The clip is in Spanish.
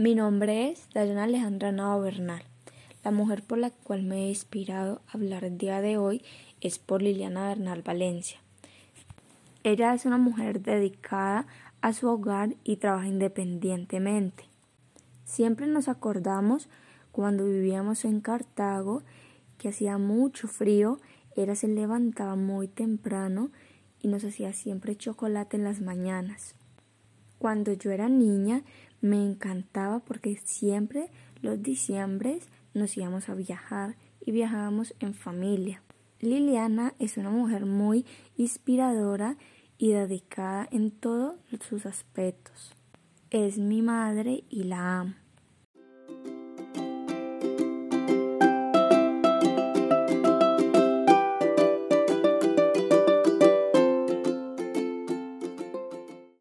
Mi nombre es Dayana Alejandra Nava Bernal. La mujer por la cual me he inspirado a hablar el día de hoy es por Liliana Bernal Valencia. Ella es una mujer dedicada a su hogar y trabaja independientemente. Siempre nos acordamos cuando vivíamos en Cartago que hacía mucho frío, ella se levantaba muy temprano y nos hacía siempre chocolate en las mañanas. Cuando yo era niña me encantaba porque siempre los diciembres nos íbamos a viajar y viajábamos en familia. Liliana es una mujer muy inspiradora y dedicada en todos sus aspectos. Es mi madre y la amo.